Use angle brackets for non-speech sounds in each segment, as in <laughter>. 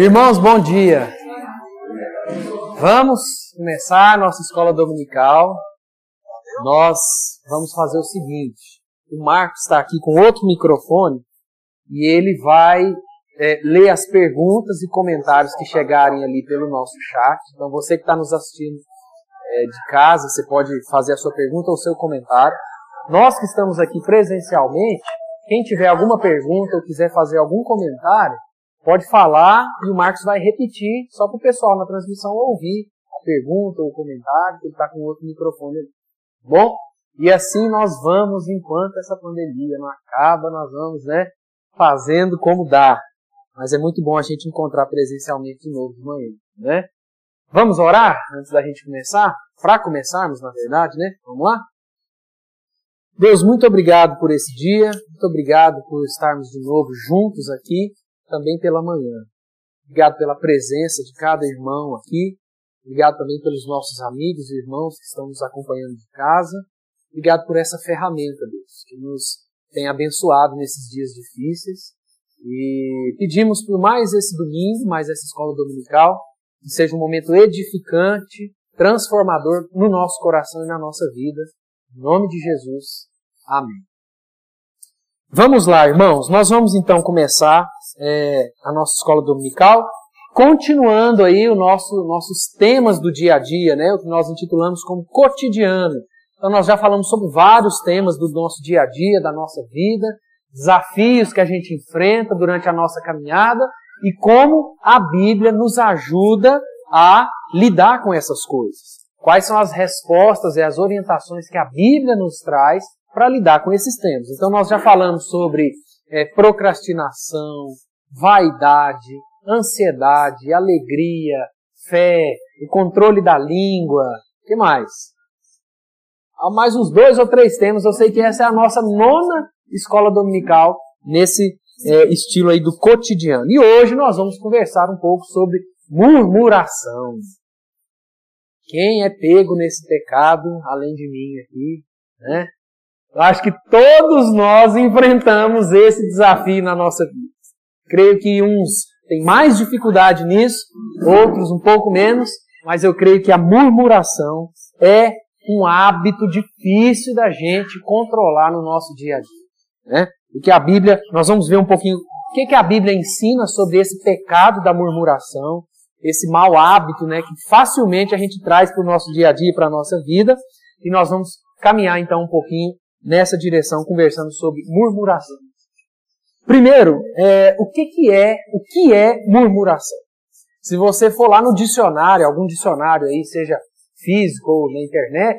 Irmãos, bom dia. Vamos começar a nossa escola dominical. Nós vamos fazer o seguinte: o Marcos está aqui com outro microfone e ele vai é, ler as perguntas e comentários que chegarem ali pelo nosso chat. Então, você que está nos assistindo é, de casa, você pode fazer a sua pergunta ou seu comentário. Nós que estamos aqui presencialmente, quem tiver alguma pergunta ou quiser fazer algum comentário, Pode falar e o Marcos vai repetir, só para o pessoal na transmissão ouvir a pergunta ou o comentário, que ele está com outro microfone ali. Bom? E assim nós vamos, enquanto essa pandemia não acaba, nós vamos, né, fazendo como dá. Mas é muito bom a gente encontrar presencialmente de novo de manhã, né? Vamos orar antes da gente começar? Para começarmos, na verdade, né? Vamos lá? Deus, muito obrigado por esse dia, muito obrigado por estarmos de novo juntos aqui também pela manhã. Obrigado pela presença de cada irmão aqui. Obrigado também pelos nossos amigos e irmãos que estão nos acompanhando de casa. Obrigado por essa ferramenta, Deus, que nos tem abençoado nesses dias difíceis. E pedimos por mais esse domingo, mais essa escola dominical, que seja um momento edificante, transformador no nosso coração e na nossa vida. Em nome de Jesus. Amém. Vamos lá, irmãos. Nós vamos então começar é, a nossa escola dominical, continuando aí o nosso, nossos temas do dia a dia, né? O que nós intitulamos como cotidiano. Então nós já falamos sobre vários temas do nosso dia a dia, da nossa vida, desafios que a gente enfrenta durante a nossa caminhada e como a Bíblia nos ajuda a lidar com essas coisas. Quais são as respostas e as orientações que a Bíblia nos traz para lidar com esses temas. Então nós já falamos sobre é, procrastinação, vaidade, ansiedade, alegria, fé, o controle da língua, que mais? Há mais uns dois ou três temas, eu sei que essa é a nossa nona escola dominical nesse é, estilo aí do cotidiano. E hoje nós vamos conversar um pouco sobre murmuração. Quem é pego nesse pecado, além de mim aqui, né? Eu acho que todos nós enfrentamos esse desafio na nossa vida. Creio que uns têm mais dificuldade nisso, outros um pouco menos, mas eu creio que a murmuração é um hábito difícil da gente controlar no nosso dia a dia. Né? E que a Bíblia, nós vamos ver um pouquinho o que, que a Bíblia ensina sobre esse pecado da murmuração, esse mau hábito né, que facilmente a gente traz para o nosso dia a dia, para a nossa vida, e nós vamos caminhar então um pouquinho nessa direção, conversando sobre murmuração. Primeiro, é, o que, que é o que é murmuração? Se você for lá no dicionário, algum dicionário aí, seja físico ou na internet,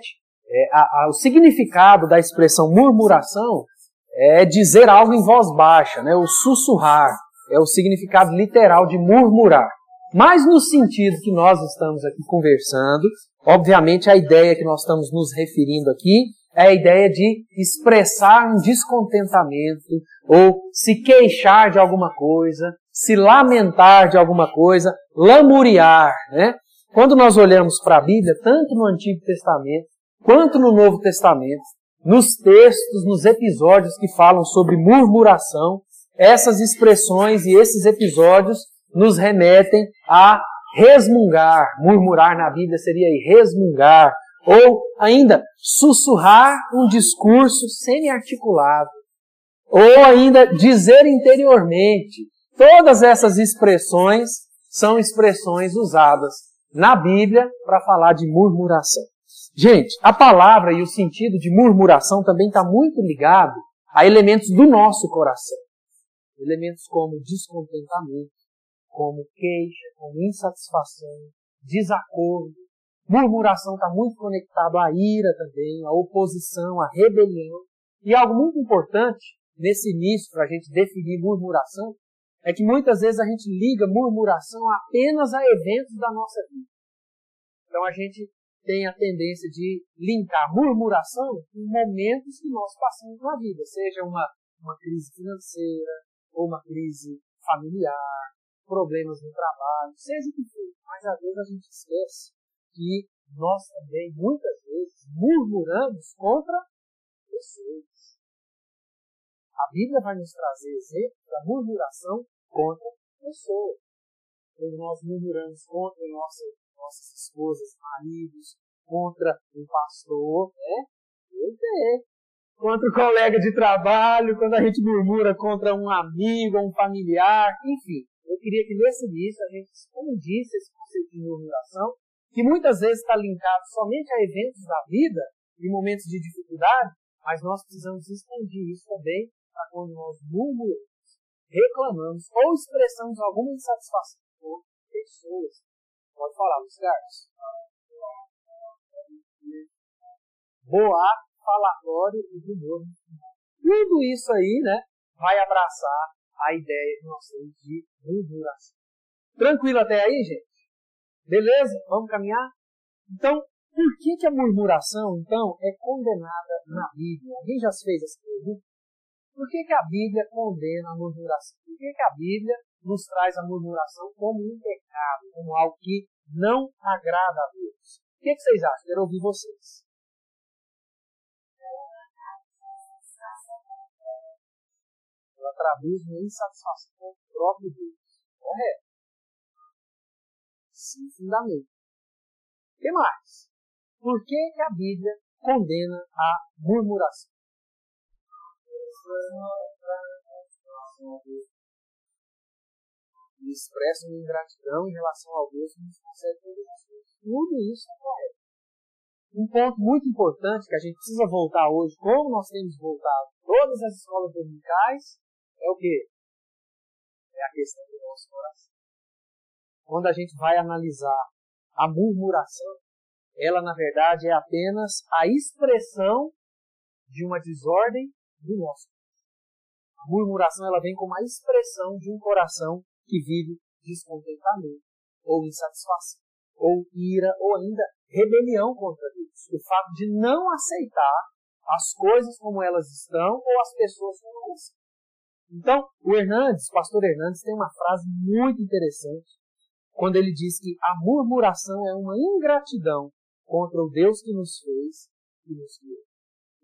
é, a, a, o significado da expressão murmuração é dizer algo em voz baixa, né? o sussurrar, é o significado literal de murmurar. Mas no sentido que nós estamos aqui conversando, obviamente a ideia que nós estamos nos referindo aqui é a ideia de expressar um descontentamento ou se queixar de alguma coisa, se lamentar de alguma coisa, lamuriar, né? Quando nós olhamos para a Bíblia, tanto no Antigo Testamento quanto no Novo Testamento, nos textos, nos episódios que falam sobre murmuração, essas expressões e esses episódios nos remetem a resmungar. Murmurar na Bíblia seria resmungar, ou ainda sussurrar um discurso semi-articulado, ou ainda dizer interiormente. Todas essas expressões são expressões usadas na Bíblia para falar de murmuração. Gente, a palavra e o sentido de murmuração também está muito ligado a elementos do nosso coração. Elementos como descontentamento, como queixa, como insatisfação, desacordo, Murmuração está muito conectado à ira também, à oposição, à rebelião. E algo muito importante nesse início para a gente definir murmuração é que muitas vezes a gente liga murmuração apenas a eventos da nossa vida. Então a gente tem a tendência de linkar murmuração com momentos que nós passamos na vida, seja uma, uma crise financeira, ou uma crise familiar, problemas no trabalho, seja o que for. Mas às vezes a gente esquece que nós também, muitas vezes, murmuramos contra pessoas. A Bíblia vai nos trazer exemplos da murmuração contra pessoas. nós murmuramos contra nossa, nossas esposas, maridos, contra um pastor, né? Eu tenho. Contra o colega de trabalho, quando a gente murmura contra um amigo, um familiar, enfim. Eu queria que nesse início a gente expandisse esse conceito de murmuração, que muitas vezes está linkado somente a eventos da vida, em momentos de dificuldade, mas nós precisamos expandir isso também para quando nós murmuramos, reclamamos ou expressamos alguma insatisfação por pessoas. Pode falar, Luiz Carlos. Boato, falatório e rumor. Tudo isso aí, né, vai abraçar a ideia que nós temos de murmuração. Tranquilo até aí, gente? Beleza? Vamos caminhar? Então, por que, que a murmuração, então, é condenada na Bíblia? Alguém já fez essa pergunta? Por que, que a Bíblia condena a murmuração? Por que, que a Bíblia nos traz a murmuração como um pecado, como algo que não agrada a Deus? O que, que vocês acham? Quero ouvir vocês. Ela traduz uma insatisfação com o próprio Deus. Correto. Sim, fundamento. O que mais? Por que, que a Bíblia condena a murmuração? E expressa uma ingratidão em relação ao Deus que nos concede. Tudo isso é correto. Um ponto muito importante que a gente precisa voltar hoje, como nós temos voltado todas as escolas dominicais, é o quê? É a questão do nosso coração. Quando a gente vai analisar a murmuração, ela na verdade é apenas a expressão de uma desordem do nosso. A murmuração ela vem como a expressão de um coração que vive descontentamento, ou insatisfação, ou ira, ou ainda rebelião contra Deus. O fato de não aceitar as coisas como elas estão ou as pessoas como elas são. Então, o Hernandes, o pastor Hernandes, tem uma frase muito interessante quando ele diz que a murmuração é uma ingratidão contra o Deus que nos fez e nos criou.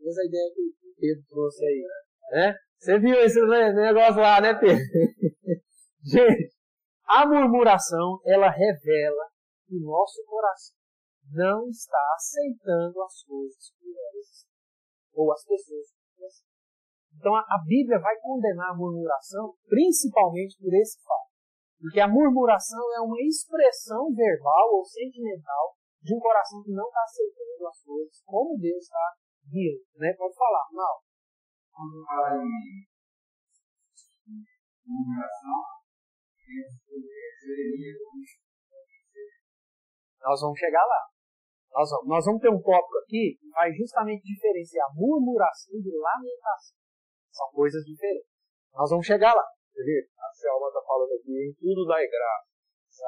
Essa ideia que o Pedro trouxe aí. Né? Você viu esse negócio lá, né, Pedro? <laughs> Gente, a murmuração, ela revela que o nosso coração não está aceitando as coisas que elas ou as pessoas que Então a Bíblia vai condenar a murmuração principalmente por esse fato. Porque a murmuração é uma expressão verbal ou sentimental de um coração que não está aceitando as coisas como Deus está guiando. Né? Pode falar, não. Quando fala em murmuração, nós vamos chegar lá. Nós vamos, nós vamos ter um tópico aqui que vai justamente diferenciar murmuração de lamentação. São coisas diferentes. Nós vamos chegar lá. A Selma está falando aqui em tudo dá graça.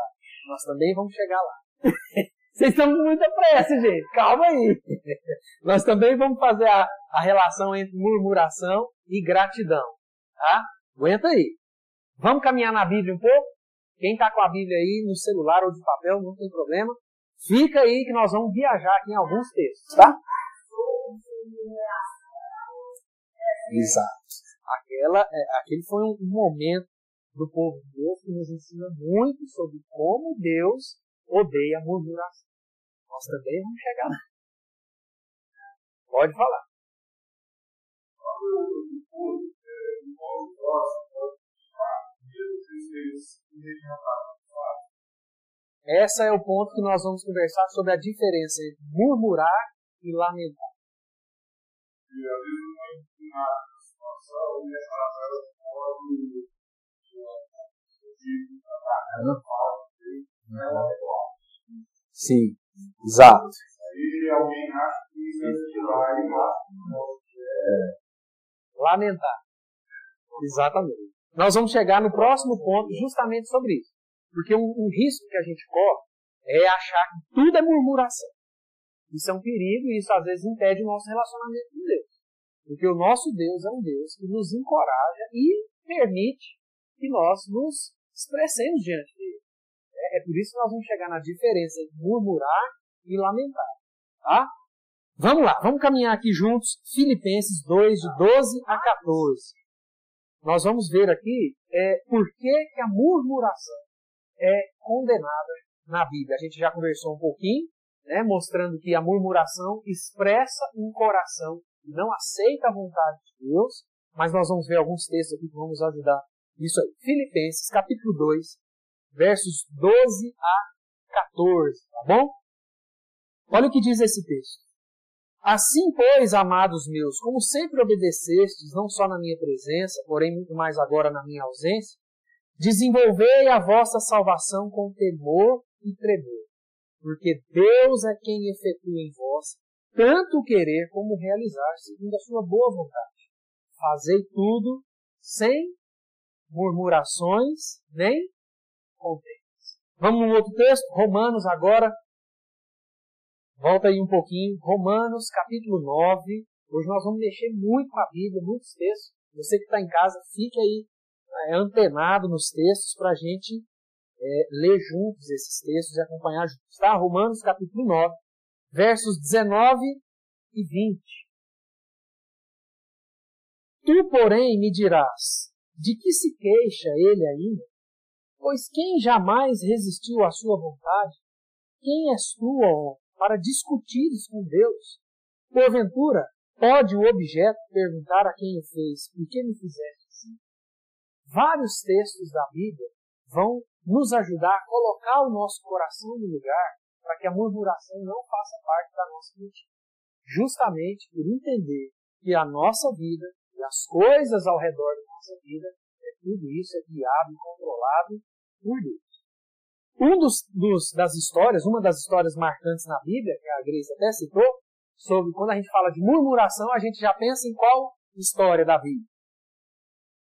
Nós também vamos chegar lá. <laughs> Vocês estão com muita pressa, gente. Calma aí. <laughs> Nós também vamos fazer a, a relação entre murmuração e gratidão. Tá? Aguenta aí. Vamos caminhar na Bíblia um pouco? Quem está com a Bíblia aí no celular ou de papel, não tem problema. Fica aí que nós vamos viajar aqui em alguns textos, tá? Exato. Aquela, é, aquele foi um momento do povo de Deus que nos ensina muito sobre como Deus odeia a murmuração. Nós também vamos chegar lá. Pode falar. Esse é o ponto que nós vamos conversar sobre a diferença entre murmurar e lamentar. E às vezes e essa Sim, exato. Isso é Lamentar. Exatamente. Nós vamos chegar no próximo ponto justamente sobre isso. Porque um, um risco que a gente corre é achar que tudo é murmuração. Isso é um perigo e isso às vezes impede o nosso relacionamento com Deus. Porque o nosso Deus é um Deus que nos encoraja e permite que nós nos expressemos diante dele. É, é por isso que nós vamos chegar na diferença entre murmurar e lamentar. Tá? Vamos lá, vamos caminhar aqui juntos. Filipenses 2, de 12 a 14. Nós vamos ver aqui é, por que, que a murmuração é condenada na Bíblia. A gente já conversou um pouquinho, né, mostrando que a murmuração expressa um coração não aceita a vontade de Deus, mas nós vamos ver alguns textos aqui que vão nos ajudar isso aí. Filipenses, capítulo 2, versos 12 a 14, tá bom? Olha o que diz esse texto. Assim, pois, amados meus, como sempre obedecestes, não só na minha presença, porém muito mais agora na minha ausência, desenvolvei a vossa salvação com temor e tremor, porque Deus é quem efetua em vós tanto querer como realizar, segundo a sua boa vontade. Fazei tudo sem murmurações nem contendas. Vamos no outro texto, Romanos agora, Volta aí um pouquinho, Romanos capítulo 9. Hoje nós vamos mexer muito com a Bíblia, muitos textos. Você que está em casa, fique aí é, antenado nos textos para a gente é, ler juntos esses textos e acompanhar juntos. Tá? Romanos capítulo 9, versos 19 e 20. Tu, porém, me dirás, de que se queixa ele ainda? Pois quem jamais resistiu à sua vontade? Quem és tu, ó para discutires com Deus. Porventura, pode o objeto perguntar a quem o fez, por que me fizeste assim? Vários textos da Bíblia vão nos ajudar a colocar o nosso coração no lugar para que a murmuração não faça parte da nossa vida. Justamente por entender que a nossa vida e as coisas ao redor da nossa vida, é tudo isso é guiado e controlado por Deus. Um dos, dos, das histórias, uma das histórias marcantes na Bíblia, que a Grace até citou, sobre quando a gente fala de murmuração, a gente já pensa em qual história da Bíblia?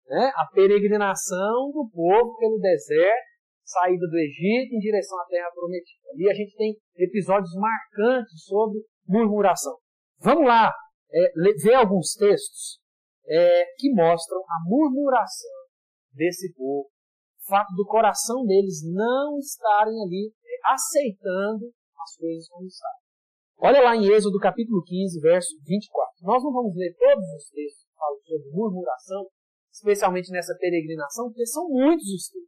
Né? A peregrinação do povo pelo deserto, saída do Egito em direção à terra prometida. Ali a gente tem episódios marcantes sobre murmuração. Vamos lá é, ver alguns textos é, que mostram a murmuração desse povo fato do coração deles não estarem ali é, aceitando as coisas como estão. Olha lá em Êxodo capítulo 15, verso 24. Nós não vamos ler todos os textos que falam sobre murmuração, especialmente nessa peregrinação, porque são muitos os textos.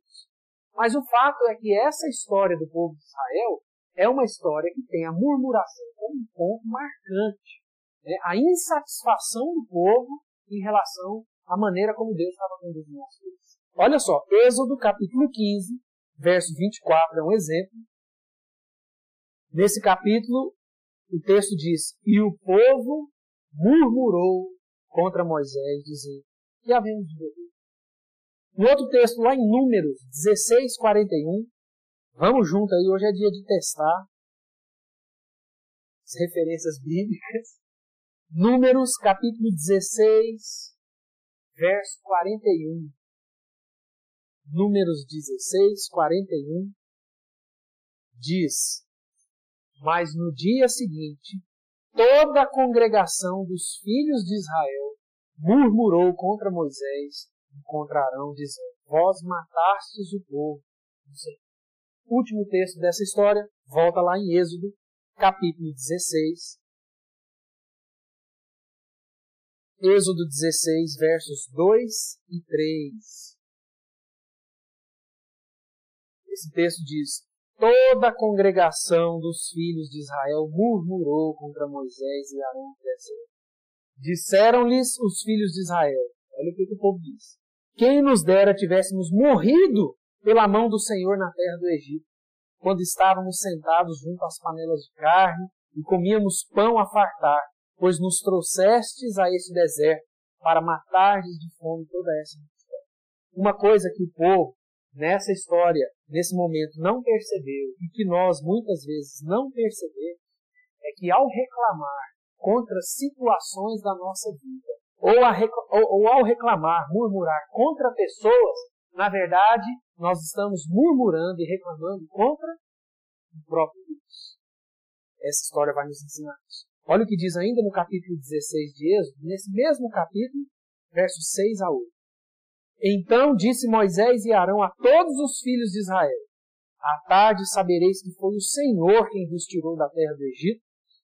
Mas o fato é que essa história do povo de Israel é uma história que tem a murmuração como um ponto marcante. Né? A insatisfação do povo em relação à maneira como Deus estava conduzindo as coisas. Olha só, Êxodo capítulo 15, verso 24 é um exemplo. Nesse capítulo, o texto diz: E o povo murmurou contra Moisés, dizendo: Que havemos de beber? No outro texto, lá em Números 16, 41, vamos junto aí, hoje é dia de testar as referências bíblicas. Números capítulo 16, verso 41. Números 16, 41, diz: Mas no dia seguinte, toda a congregação dos filhos de Israel murmurou contra Moisés e contra Arão, dizendo: Vós matastes o povo. Último texto dessa história, volta lá em Êxodo, capítulo 16. Êxodo 16, versos 2 e 3. Esse texto diz: Toda a congregação dos filhos de Israel murmurou contra Moisés e Arão. Disseram-lhes os filhos de Israel: Olha o que o povo diz. Quem nos dera tivéssemos morrido pela mão do Senhor na terra do Egito, quando estávamos sentados junto às panelas de carne e comíamos pão a fartar, pois nos trouxestes a este deserto para matardes de fome toda essa Uma coisa que o povo nessa história, nesse momento, não percebeu e que nós muitas vezes não percebemos é que ao reclamar contra situações da nossa vida, ou, a, ou, ou ao reclamar, murmurar contra pessoas, na verdade, nós estamos murmurando e reclamando contra o próprio Deus. Essa história vai nos ensinar isso. Olha o que diz ainda no capítulo 16 de Êxodo, nesse mesmo capítulo, versos 6 a 8. Então disse Moisés e Arão a todos os filhos de Israel: À tarde sabereis que foi o Senhor quem vos tirou da terra do Egito,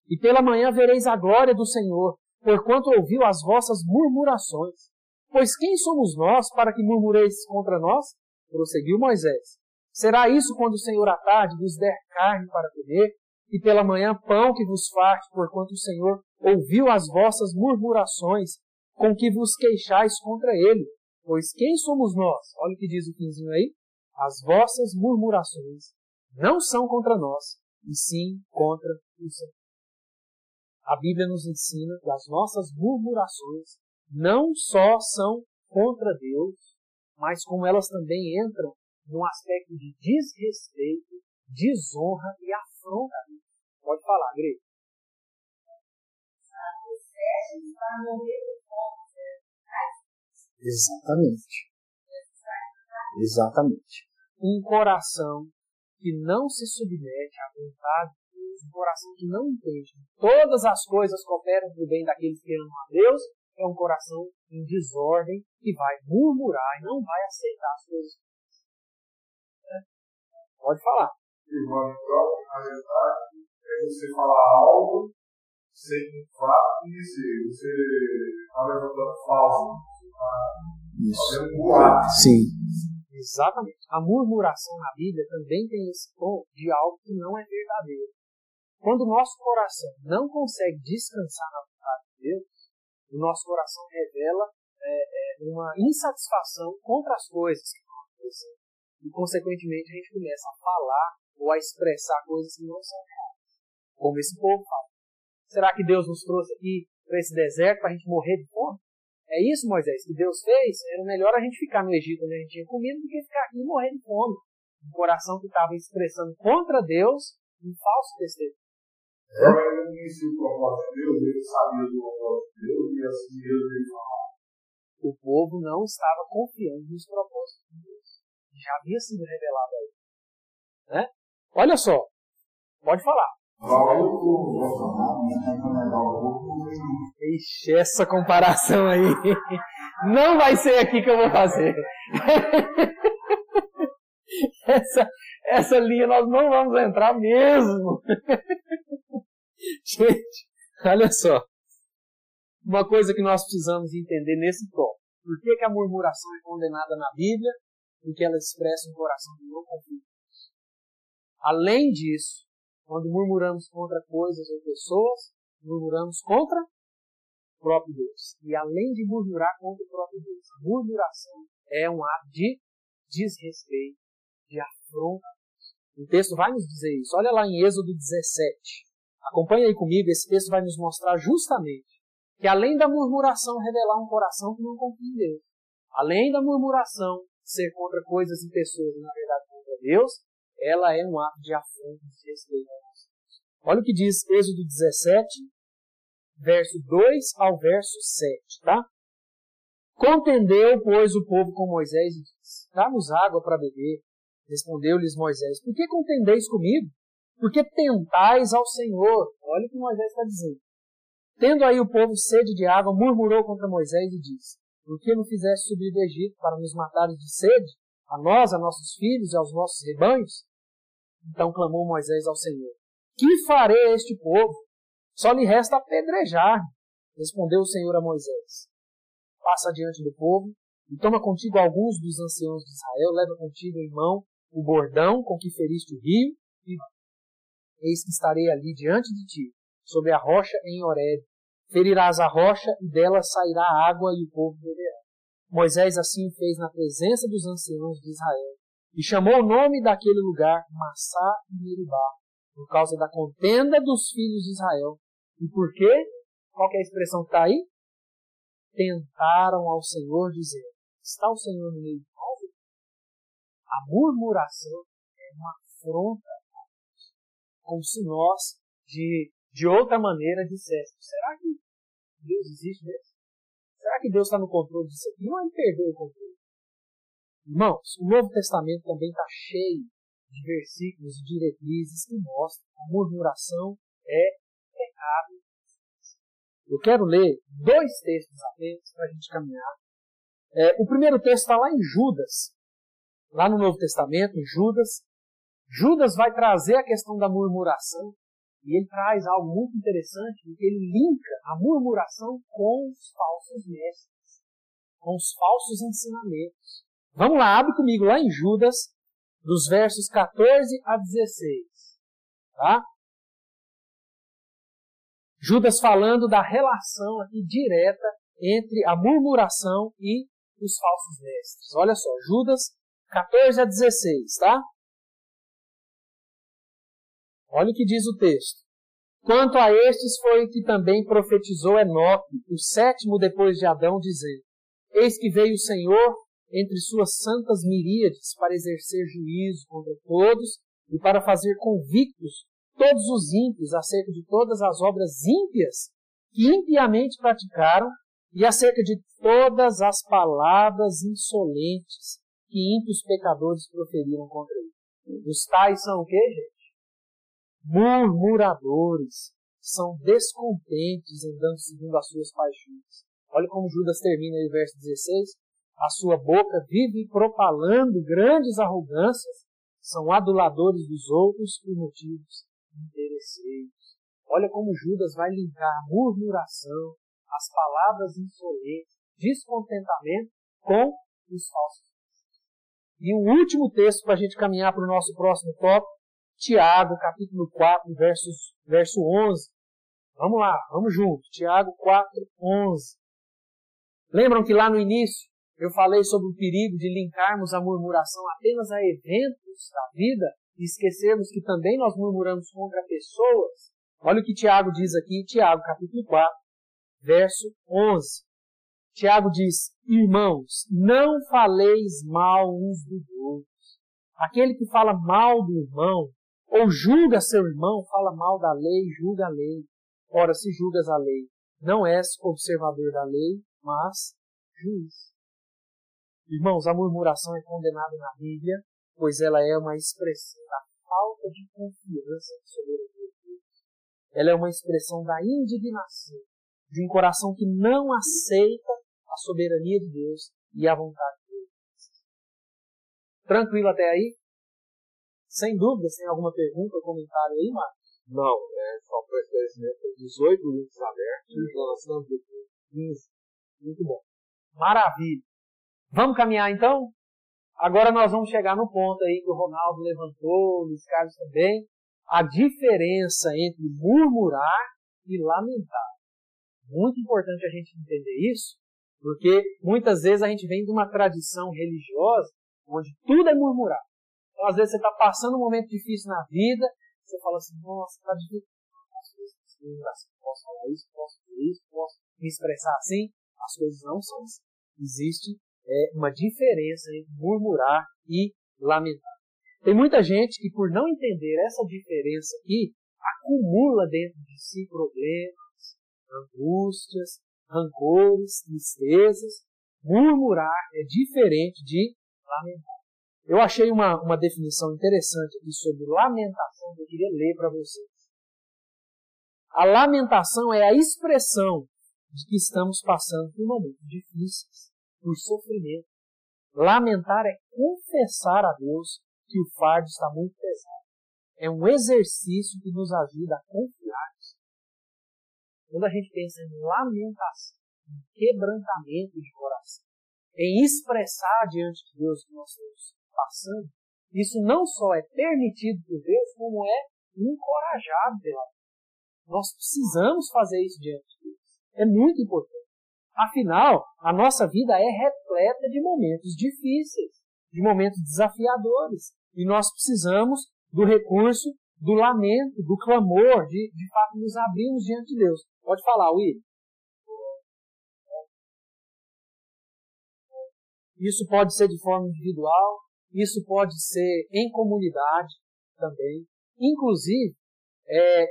e pela manhã vereis a glória do Senhor, porquanto ouviu as vossas murmurações. Pois quem somos nós para que murmureis contra nós? Prosseguiu Moisés. Será isso quando o Senhor à tarde vos der carne para comer, e pela manhã pão que vos farte, porquanto o Senhor ouviu as vossas murmurações com que vos queixais contra ele. Pois quem somos nós? Olha o que diz o quinzinho aí. As vossas murmurações não são contra nós, e sim contra o Senhor. A Bíblia nos ensina que as nossas murmurações não só são contra Deus, mas como elas também entram num aspecto de desrespeito, desonra e afronta. Pode falar, Greg. Exatamente. Exatamente. Um coração que não se submete à vontade um coração que não entende todas as coisas cooperam para o bem daqueles que amam a Deus, é um coração em desordem que vai murmurar e não vai aceitar as coisas. É. Pode falar. Irmão, a verdade é você falar algo sem fato e dizer. Você está levantando falso. Fazendo boato. Sim. Exatamente. A murmuração na Bíblia também tem esse tom de algo que não é verdadeiro. Quando o nosso coração não consegue descansar na vontade de Deus, o nosso coração revela é, é, uma insatisfação contra as coisas que estão acontecendo. E, consequentemente, a gente começa a falar ou a expressar coisas que não são reais. Como esse povo fala. Será que Deus nos trouxe aqui para esse deserto para a gente morrer de fome? É isso, Moisés, que Deus fez? Era melhor a gente ficar no Egito onde a gente tinha comida do que ficar aqui e morrer de fome. Um coração que estava expressando contra Deus um falso testemunho. É? Ele conhecia o propósito de Deus, ele sabia do propósito de Deus e assim Deus ele falava. O povo não estava confiando nos propósitos de Deus. Já havia sido revelado a ele. Né? Olha só, pode falar. Ixi, essa comparação aí. Não vai ser aqui que eu vou fazer. <laughs> Essa, essa linha nós não vamos entrar mesmo. <laughs> Gente, olha só. Uma coisa que nós precisamos entender nesse ponto. Por que, que a murmuração é condenada na Bíblia? Porque ela expressa um coração que não confia. Além disso, quando murmuramos contra coisas ou pessoas, murmuramos contra o próprio Deus. E além de murmurar contra o próprio Deus, murmuração é um ato de desrespeito, de afronta. O texto vai nos dizer isso. Olha lá em Êxodo 17. Acompanhe aí comigo, esse texto vai nos mostrar justamente que além da murmuração revelar um coração que não confia em Deus, além da murmuração ser contra coisas e pessoas e na verdade contra Deus, ela é um ato de afronta, de respeito Olha o que diz Êxodo 17, verso 2 ao verso 7, tá? Contendeu, pois, o povo com Moisés e disse: Dá-nos água para beber. Respondeu-lhes Moisés: Por que contendeis comigo? Porque tentais ao Senhor. Olha o que Moisés está dizendo. Tendo aí o povo sede de água, murmurou contra Moisés e disse: Por que não fizeste subir do Egito para nos matares de sede? A nós, a nossos filhos e aos nossos rebanhos? Então clamou Moisés ao Senhor: Que farei a este povo? Só lhe resta apedrejar. Respondeu o Senhor a Moisés: Passa diante do povo e toma contigo alguns dos anciãos de Israel, leva contigo em mão o bordão com que feriste o rio e eis que estarei ali diante de ti, sobre a rocha em Horeb. Ferirás a rocha e dela sairá água e o povo beberá. Moisés assim fez na presença dos anciãos de Israel e chamou o nome daquele lugar Massá e Meribá, por causa da contenda dos filhos de Israel. E por quê? Qual é a expressão que está aí? Tentaram ao Senhor dizer, está o Senhor no meio de nós? A murmuração é uma afronta como se nós, de, de outra maneira, disséssemos, será que Deus existe mesmo? Será que Deus está no controle disso aqui? Não, ele perdeu o controle. Irmãos, o Novo Testamento também está cheio de versículos e diretrizes que mostram que a murmuração é pecado. Eu quero ler dois textos apenas para a gente caminhar. É, o primeiro texto está lá em Judas, lá no Novo Testamento, em Judas. Judas vai trazer a questão da murmuração e ele traz algo muito interessante, porque ele linka a murmuração com os falsos mestres, com os falsos ensinamentos. Vamos lá, abre comigo lá em Judas, dos versos 14 a 16. Tá? Judas falando da relação aqui direta entre a murmuração e os falsos mestres. Olha só, Judas 14 a 16, tá? Olha o que diz o texto. Quanto a estes foi que também profetizou Enoque, o sétimo depois de Adão, dizendo: Eis que veio o Senhor entre suas santas miríades para exercer juízo contra todos e para fazer convictos todos os ímpios acerca de todas as obras ímpias que impiamente praticaram e acerca de todas as palavras insolentes que ímpios pecadores proferiram contra ele. Os tais são o quê, gente? Murmuradores, são descontentes andando segundo as suas paixões. Olha como Judas termina no verso 16. A sua boca vive propalando grandes arrogâncias, são aduladores dos outros por motivos interesseiros. Olha como Judas vai linkar murmuração, as palavras insolentes, descontentamento com os falsos. E o último texto para a gente caminhar para o nosso próximo tópico, Tiago, capítulo 4, versos, verso 11. Vamos lá, vamos junto. Tiago 4, 11. Lembram que lá no início eu falei sobre o perigo de linkarmos a murmuração apenas a eventos da vida e esquecermos que também nós murmuramos contra pessoas? Olha o que Tiago diz aqui, Tiago capítulo 4, verso 11. Tiago diz: Irmãos, não faleis mal uns dos outros. Aquele que fala mal do irmão, ou julga seu irmão, fala mal da lei, julga a lei. Ora, se julgas a lei, não és observador da lei, mas juiz. Irmãos, a murmuração é condenada na Bíblia, pois ela é uma expressão da falta de confiança no soberania de Deus. Ela é uma expressão da indignação de um coração que não aceita a soberania de Deus e a vontade de Deus. Tranquilo até aí? Sem dúvida, tem alguma pergunta ou comentário aí, Marcos? Não, é só para esclarecimento. 18 links abertos e lançando depois. 15. Muito bom. Maravilha. Vamos caminhar então? Agora nós vamos chegar no ponto aí que o Ronaldo levantou, o Luiz Carlos também. A diferença entre murmurar e lamentar. Muito importante a gente entender isso, porque muitas vezes a gente vem de uma tradição religiosa onde tudo é murmurar. Então, às vezes, você está passando um momento difícil na vida, você fala assim, nossa, está difícil. Posso, posso falar isso, posso fazer isso, posso me expressar assim. As coisas não são assim. Existe é, uma diferença entre murmurar e lamentar. Tem muita gente que, por não entender essa diferença aqui, acumula dentro de si problemas, angústias, rancores, tristezas. Murmurar é diferente de lamentar. Eu achei uma, uma definição interessante aqui sobre lamentação que eu queria ler para vocês. A lamentação é a expressão de que estamos passando por momentos difíceis, por sofrimento. Lamentar é confessar a Deus que o fardo está muito pesado. É um exercício que nos ajuda a confiar. Quando a gente pensa em lamentação, em quebrantamento de coração, em expressar diante de Deus que nós estamos passando, isso não só é permitido por Deus, como é encorajado pela Nós precisamos fazer isso diante de Deus. É muito importante. Afinal, a nossa vida é repleta de momentos difíceis, de momentos desafiadores. E nós precisamos do recurso do lamento, do clamor, de, de fato nos abrirmos diante de Deus. Pode falar, Will. Isso pode ser de forma individual, isso pode ser em comunidade também. Inclusive, é,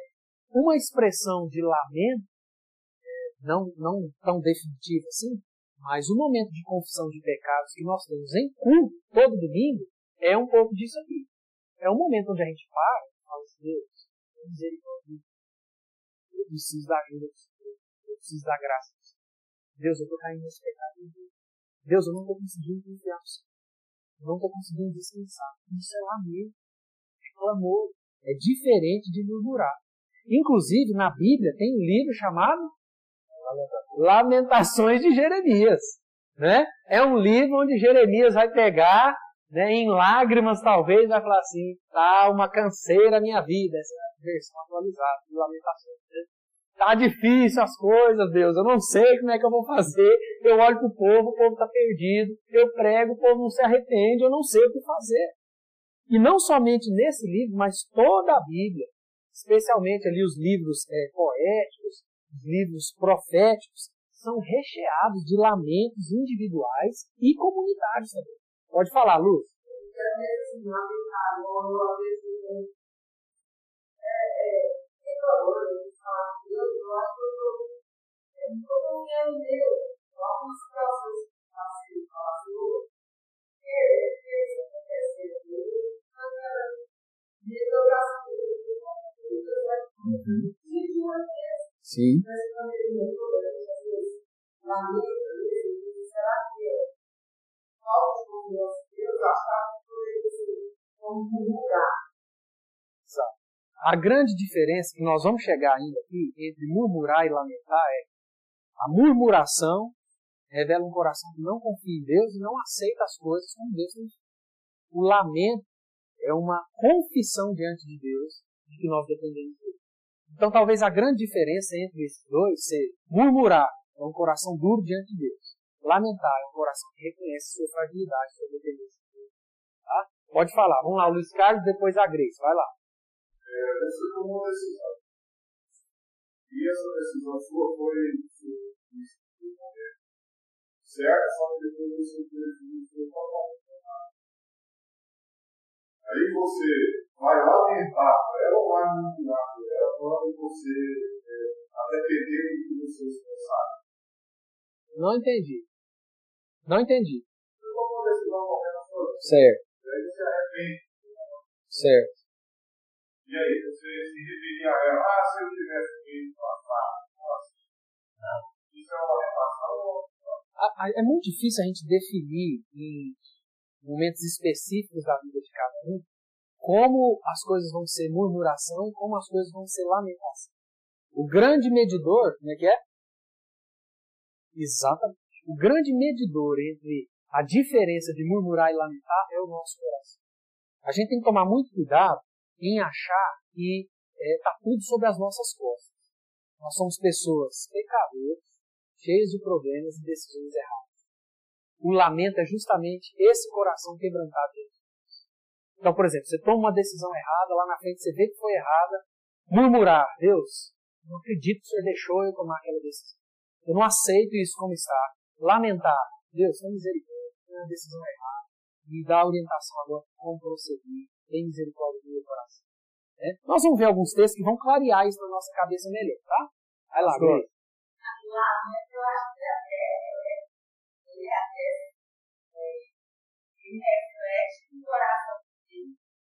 uma expressão de lamento, é, não, não tão definitiva assim, mas o momento de confissão de pecados que nós temos em culto todo domingo é um pouco disso aqui. É um momento onde a gente para e fala assim, Deus, misericórdia, eu preciso da ajuda do Senhor, eu preciso da graça do Senhor. Deus, eu estou caindo nesse pecado. Deus, eu não estou conseguindo confiar no Senhor não estou conseguindo descansar. Isso é lamento, é clamor, é diferente de murmurar. Inclusive, na Bíblia tem um livro chamado Lamentações de Jeremias. Né? É um livro onde Jeremias vai pegar né, em lágrimas talvez, vai falar assim, tá uma canseira a minha vida, essa é a versão atualizada de lamentações. Né? Tá difícil as coisas, Deus, eu não sei como é que eu vou fazer, eu olho pro povo, o povo tá perdido, eu prego, o povo não se arrepende, eu não sei o que fazer. E não somente nesse livro, mas toda a Bíblia, especialmente ali os livros é, poéticos, os livros proféticos, são recheados de lamentos individuais e comunitários também. Pode falar, Luz. Uhum. Sim. A grande diferença que nós vamos chegar ainda aqui entre murmurar e lamentar é a murmuração revela um coração que não confia em Deus e não aceita as coisas como Deus tem. O lamento é uma confissão diante de Deus de que nós dependemos dele. Então, talvez a grande diferença entre esses dois seja murmurar é um coração duro diante de Deus. Lamentar é um coração que reconhece sua fragilidade, sua dependência de Deus. Tá? Pode falar. Vamos lá, o Luiz Carlos, depois a Grace. Vai lá. É, E essa decisão sua foi certo, só que depois você decidiu tá bom. Aí você vai lamentar ela ou vai murmurar ela quando você, é, a depender do que você expressar. Não entendi. Não entendi. Certo. Certo. E aí, você se referia a ela, ah, se eu tivesse feito passado, assim. Isso é uma relação. É muito difícil a gente definir em momentos específicos da vida de cada um como as coisas vão ser murmuração e como as coisas vão ser lamentação. O grande medidor, como é que é? Exatamente. O grande medidor entre a diferença de murmurar e lamentar é o nosso coração. A gente tem que tomar muito cuidado em achar que está é, tudo sobre as nossas costas. Nós somos pessoas pecadoras, cheias de problemas e decisões erradas. O lamento é justamente esse coração quebrantado de Deus. Então, por exemplo, você toma uma decisão errada, lá na frente você vê que foi errada, murmurar, Deus, não acredito que o Senhor deixou eu tomar aquela decisão. Eu não aceito isso como está. Lamentar. Deus, tem misericórdia, tem uma decisão errada. Me dá orientação agora como proceder. Tem misericórdia do meu coração. É? Nós vamos ver alguns textos que vão clarear isso na nossa cabeça melhor, tá? Vai lá,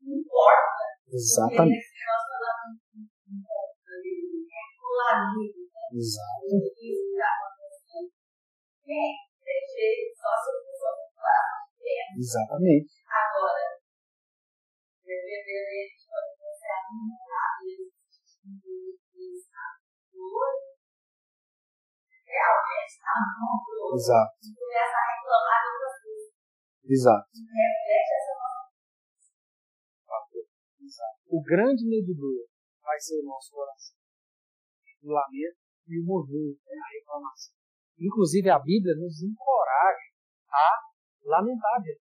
importa. Exatamente. Exatamente. Exato. Exato. O grande medidor vai ser o nosso coração. O lamento e o mover, né, a reclamação. Inclusive, a Bíblia nos encoraja a lamentar Deus.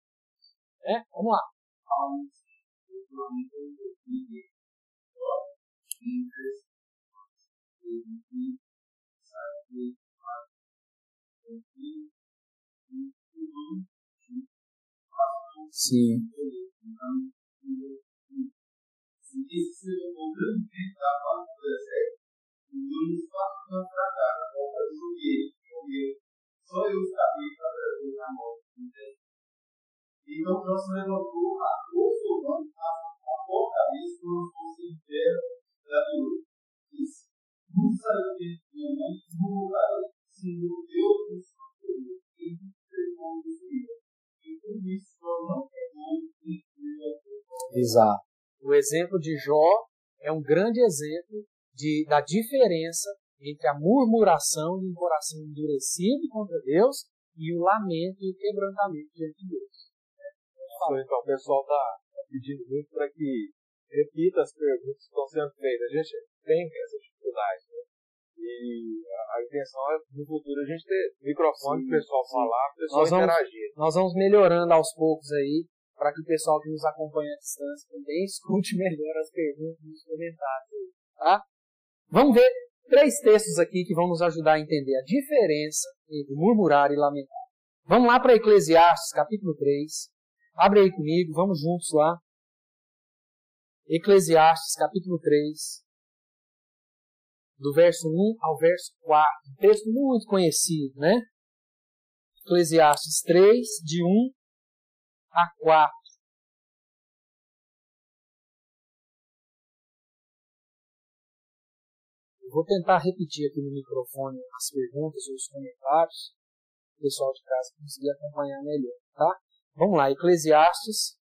É? Vamos lá. Sim. É o. Só eu sabia que através da morte Então, Deus levantou a consolando a apocalipse como se fosse império da viúva. Disse: Não saiu de minha mãe, não voltarei, Senhor Deus do Senhor, e me pegou Senhor. E por isso eu não pegou e Exato. O exemplo de Jó é um grande exemplo de, da diferença entre a murmuração de um coração endurecido contra Deus e o lamento e o quebrantamento diante de Deus. Então, o pessoal está pedindo muito para que repita as perguntas que estão sendo feitas. A gente tem essa dificuldade, né? E a, intenção é, no futuro, a gente ter microfone para o pessoal sim. falar, para o pessoal nós vamos, interagir. Nós vamos melhorando aos poucos aí, para que o pessoal que nos acompanha à distância também <laughs> escute melhor as perguntas nos comentários. Tá? Vamos ver três textos aqui que vão nos ajudar a entender a diferença entre murmurar e lamentar. Vamos lá para Eclesiastes, capítulo 3. Abre aí comigo, vamos juntos lá. Eclesiastes, capítulo 3, do verso 1 ao verso 4. Um texto muito conhecido, né? Eclesiastes 3, de 1 a 4. Eu vou tentar repetir aqui no microfone as perguntas ou os comentários, o pessoal de casa conseguir acompanhar melhor, tá? Vamos lá, Eclesiastes,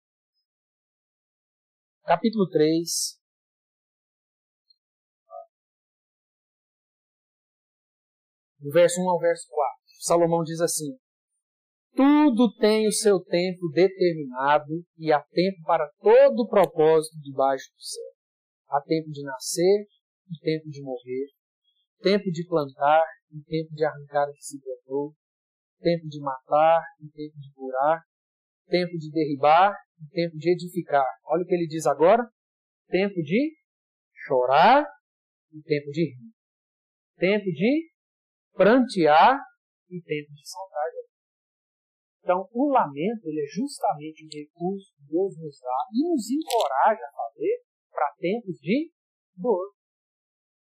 capítulo 3, do verso 1 ao verso 4. Salomão diz assim: Tudo tem o seu tempo determinado e há tempo para todo o propósito debaixo do céu. Há tempo de nascer e tempo de morrer, tempo de plantar e tempo de arrancar o que se plantou, tempo de matar e tempo de curar, tempo de derribar e tempo de edificar. Olha o que ele diz agora: tempo de chorar e tempo de rir, tempo de prantear e tempo de saltar. Então, o lamento ele é justamente um recurso que Deus nos dá e nos encoraja a fazer para tempos de dor,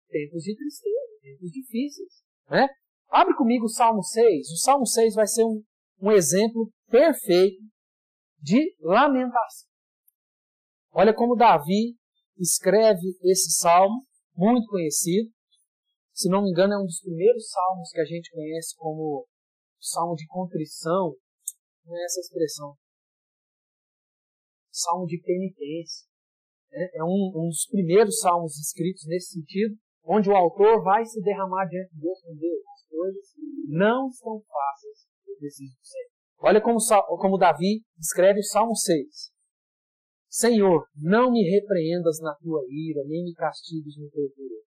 tempos de tristeza, tempos difíceis. Né? Abre comigo o Salmo 6. O Salmo 6 vai ser um, um exemplo perfeito de lamentação. Olha como Davi escreve esse salmo, muito conhecido. Se não me engano, é um dos primeiros salmos que a gente conhece como salmo de contrição. Não é essa expressão. Salmo de penitência. É, é um, um dos primeiros salmos escritos nesse sentido, onde o autor vai se derramar diante de Deus com Deus. As coisas não estão fáceis, eu preciso dizer. Olha como, como Davi escreve o Salmo 6. Senhor, não me repreendas na tua ira, nem me castigues no teu furor.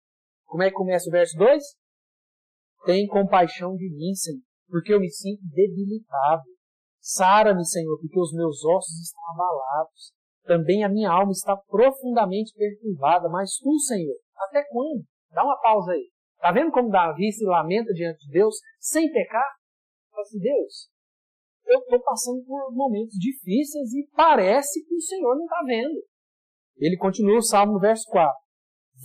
Como é que começa o verso 2? Tem compaixão de mim, Senhor, porque eu me sinto debilitado. Sara-me, Senhor, porque os meus ossos estão abalados. Também a minha alma está profundamente perturbada. Mas tu, Senhor, até quando? Dá uma pausa aí. Está vendo como Davi se lamenta diante de Deus sem pecar? Fala assim, Deus, eu estou passando por momentos difíceis e parece que o Senhor não está vendo. Ele continua o salmo no verso 4.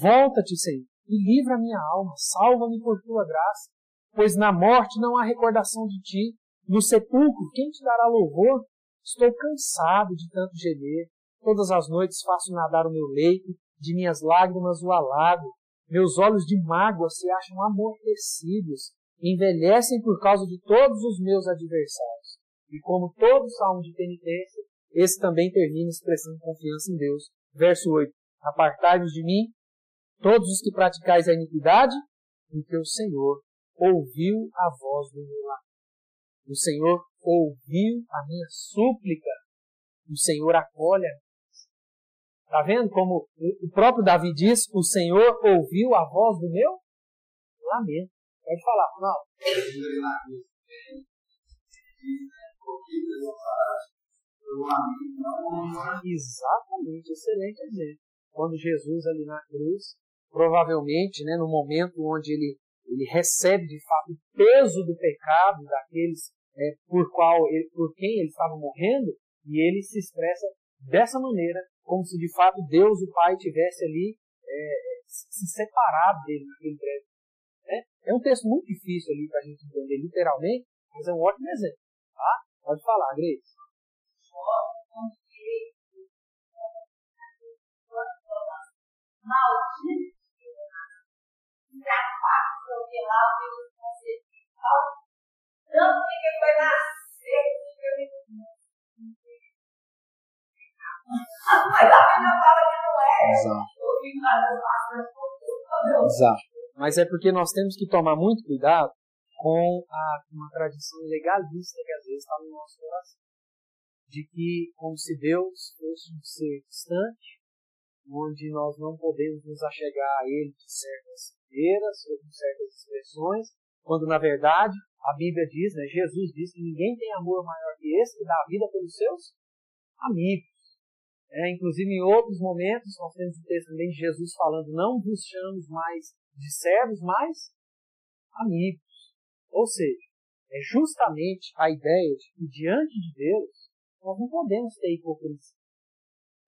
Volta-te, Senhor, e livra a minha alma, salva-me por tua graça, pois na morte não há recordação de ti, no sepulcro quem te dará louvor? Estou cansado de tanto gemer, todas as noites faço nadar o meu leito, de minhas lágrimas o alago, meus olhos de mágoa se acham amortecidos, envelhecem por causa de todos os meus adversários. E como todo salmo de penitência, esse também termina expressando confiança em Deus. Verso 8: Apartai-vos de mim, todos os que praticais a iniquidade, porque o Senhor ouviu a voz do meu lamento. O Senhor ouviu a minha súplica. O Senhor acolhe. Está vendo como o próprio Davi diz: O Senhor ouviu a voz do meu lamento. Pode falar, não. Exatamente, excelente exemplo. Quando Jesus ali na cruz provavelmente, né, no momento onde ele, ele recebe de fato o peso do pecado daqueles é, por, qual ele, por quem ele estava morrendo, e ele se expressa dessa maneira, como se de fato Deus, o Pai, tivesse ali é, se separado dele naquele breve. É, é um texto muito difícil ali para a gente entender literalmente, mas é um ótimo exemplo. Tá? Pode falar, Grace. Maldito tanto que nascer Mas a minha fala que não é. Exato. Exato. Mas é porque nós temos que tomar muito cuidado com a, uma tradição legalista que às vezes está no nosso coração. de que, como se Deus fosse um ser distante, onde nós não podemos nos achegar a Ele de certas ou de certas expressões, quando na verdade a Bíblia diz, né, Jesus diz que ninguém tem amor maior que esse, que dá a vida pelos seus amigos. É, inclusive em outros momentos, nós temos o texto também de Jesus falando, não vos chamamos mais de servos, mas amigos. Ou seja, é justamente a ideia de que diante de Deus, nós não podemos ter hipocrisia.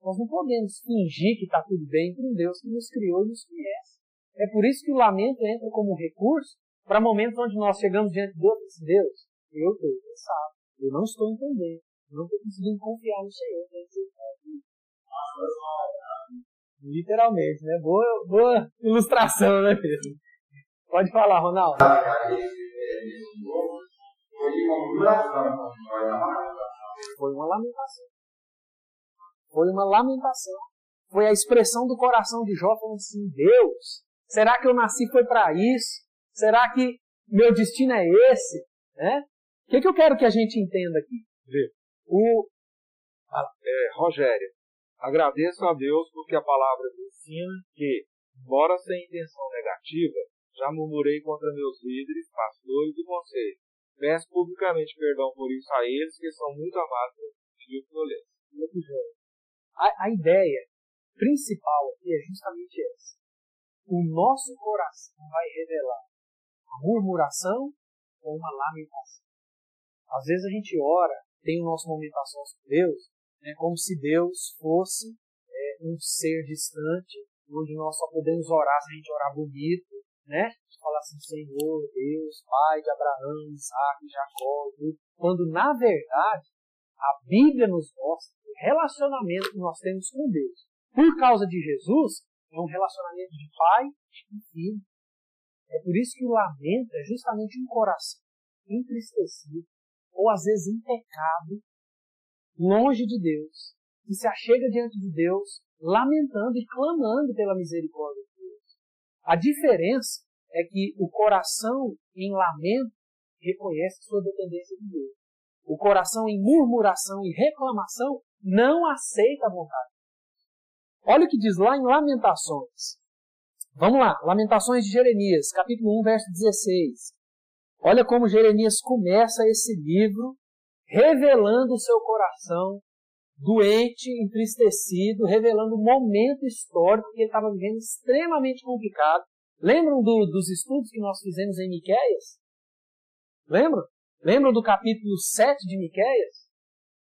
Nós não podemos fingir que está tudo bem para um Deus que nos criou e nos conhece. É por isso que o lamento entra como recurso para momentos onde nós chegamos diante de Deus e Deus, eu estou cansado, eu não estou entendendo, eu não estou conseguindo confiar no Senhor. Literalmente, né? Boa, boa ilustração, né, Pedro? Pode falar, Ronaldo. Foi uma lamentação. Foi uma lamentação. Foi a expressão do coração de Jó falando assim: Deus, será que eu nasci foi para isso? Será que meu destino é esse? Né? O que, que eu quero que a gente entenda aqui? O, é, Rogério, agradeço a Deus porque a palavra ensina que, embora sem intenção negativa, já murmurei contra meus líderes, pastores e conselhos. Peço publicamente perdão por isso a eles, que são muito amados e violência. A, a ideia principal aqui é justamente essa. O nosso coração vai revelar a murmuração ou uma lamentação. Às vezes a gente ora, tem o nosso momento a sós com Deus, né, como se Deus fosse é, um ser distante, onde nós só podemos orar se a gente orar bonito, né? Falar assim, Senhor, Deus, Pai de Abraão, Isaac, Jacó, quando na verdade a Bíblia nos mostra o relacionamento que nós temos com Deus, por causa de Jesus, é um relacionamento de pai e filho. É por isso que o lamento é justamente um coração entristecido, ou às vezes em pecado, longe de Deus, que se achega diante de Deus, lamentando e clamando pela misericórdia de Deus. A diferença é que o coração em lamento reconhece sua dependência de Deus. O coração em murmuração e reclamação não aceita a vontade. Olha o que diz lá em Lamentações. Vamos lá, Lamentações de Jeremias, capítulo 1, verso 16. Olha como Jeremias começa esse livro revelando o seu coração doente, entristecido, revelando um momento histórico que ele estava vivendo extremamente complicado. Lembram do, dos estudos que nós fizemos em Miquéias? Lembram? Lembram do capítulo 7 de Miquéias?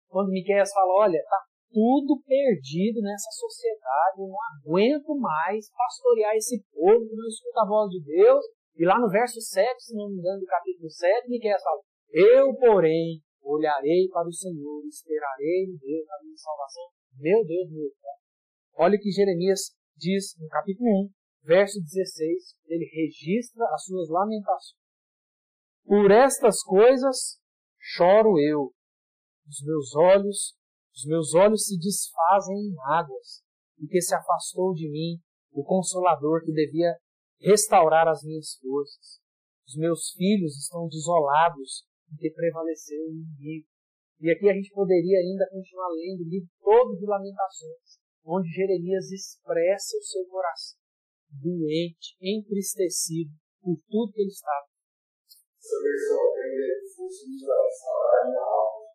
Quando Miquéias fala, olha, está tudo perdido nessa sociedade, eu não aguento mais pastorear esse povo que não escuta a voz de Deus. E lá no verso 7, se não me engano, do capítulo 7, Miquéias fala, eu, porém, olharei para o Senhor, esperarei no Deus da minha salvação. Meu Deus, meu Deus. Olha o que Jeremias diz no capítulo 1, verso 16, ele registra as suas lamentações. Por estas coisas choro eu, os meus olhos, os meus olhos se desfazem em águas, porque se afastou de mim o consolador que devia restaurar as minhas forças. Os meus filhos estão desolados, porque prevaleceu o inimigo. E aqui a gente poderia ainda continuar lendo o livro todo de Lamentações, onde Jeremias expressa o seu coração, doente, entristecido por tudo que ele estava. Essa versão